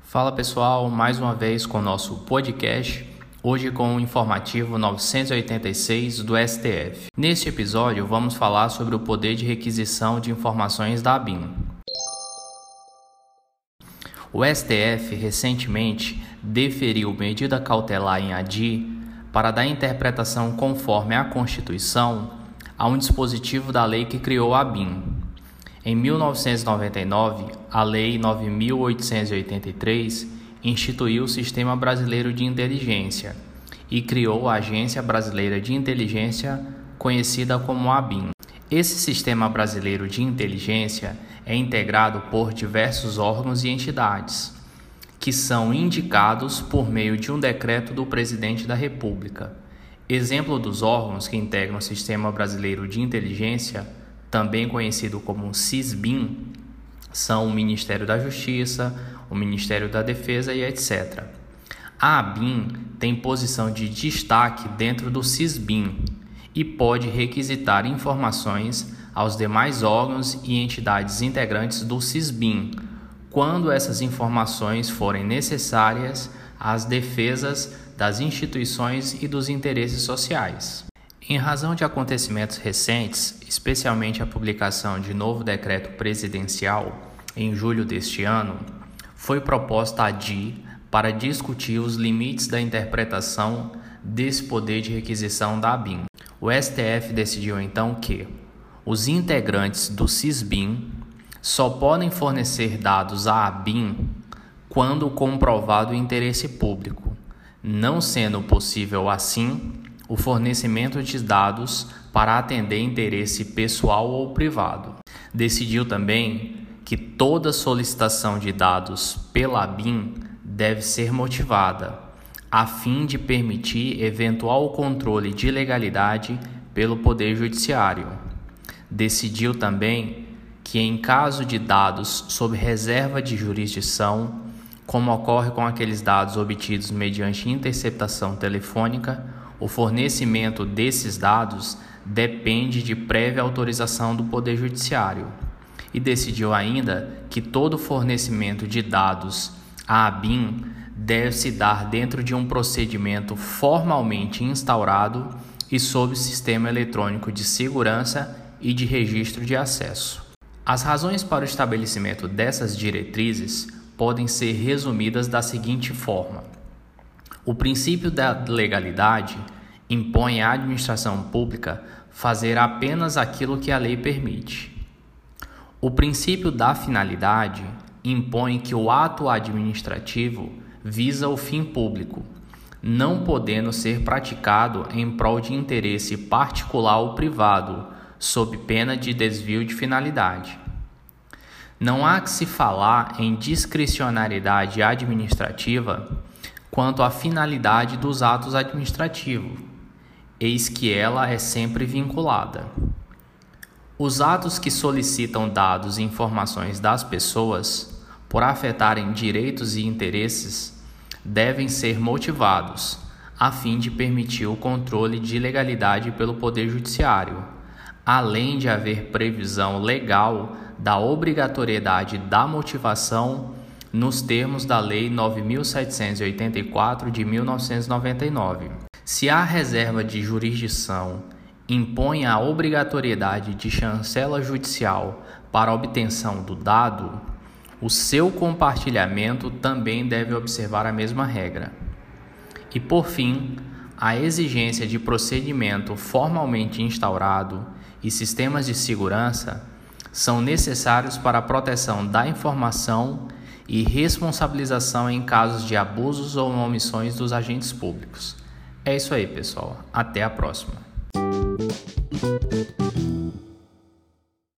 Fala pessoal, mais uma vez com o nosso podcast, hoje com o informativo 986 do STF. Neste episódio, vamos falar sobre o poder de requisição de informações da ABIN. O STF recentemente deferiu medida cautelar em ADI para dar interpretação conforme a Constituição a um dispositivo da lei que criou a ABIN. Em 1999, a Lei 9883 instituiu o Sistema Brasileiro de Inteligência e criou a Agência Brasileira de Inteligência, conhecida como ABIN. Esse sistema brasileiro de inteligência é integrado por diversos órgãos e entidades, que são indicados por meio de um decreto do Presidente da República. Exemplo dos órgãos que integram o Sistema Brasileiro de Inteligência, também conhecido como CISBIN, são o Ministério da Justiça, o Ministério da Defesa e etc. A ABIN tem posição de destaque dentro do CISBIN, e pode requisitar informações aos demais órgãos e entidades integrantes do CISBIN, quando essas informações forem necessárias às defesas das instituições e dos interesses sociais. Em razão de acontecimentos recentes, especialmente a publicação de novo decreto presidencial em julho deste ano, foi proposta a DI para discutir os limites da interpretação desse poder de requisição da ABIN. O STF decidiu então que os integrantes do CISBIN só podem fornecer dados à ABIN quando comprovado o interesse público, não sendo possível assim o fornecimento de dados para atender interesse pessoal ou privado. Decidiu também que toda solicitação de dados pela ABIN deve ser motivada a fim de permitir eventual controle de legalidade pelo Poder Judiciário. Decidiu também que, em caso de dados sob reserva de jurisdição, como ocorre com aqueles dados obtidos mediante interceptação telefônica, o fornecimento desses dados depende de prévia autorização do Poder Judiciário. E decidiu ainda que todo fornecimento de dados à ABIN deve se dar dentro de um procedimento formalmente instaurado e sob sistema eletrônico de segurança e de registro de acesso. As razões para o estabelecimento dessas diretrizes podem ser resumidas da seguinte forma: o princípio da legalidade impõe à administração pública fazer apenas aquilo que a lei permite. O princípio da finalidade impõe que o ato administrativo visa o fim público, não podendo ser praticado em prol de interesse particular ou privado, sob pena de desvio de finalidade. Não há que se falar em discricionariedade administrativa quanto à finalidade dos atos administrativos, eis que ela é sempre vinculada. Os atos que solicitam dados e informações das pessoas, por afetarem direitos e interesses, devem ser motivados, a fim de permitir o controle de legalidade pelo Poder Judiciário, além de haver previsão legal da obrigatoriedade da motivação nos termos da Lei 9784 de 1999. Se a reserva de jurisdição impõe a obrigatoriedade de chancela judicial para obtenção do dado, o seu compartilhamento também deve observar a mesma regra. E por fim, a exigência de procedimento formalmente instaurado e sistemas de segurança são necessários para a proteção da informação e responsabilização em casos de abusos ou omissões dos agentes públicos. É isso aí, pessoal. Até a próxima.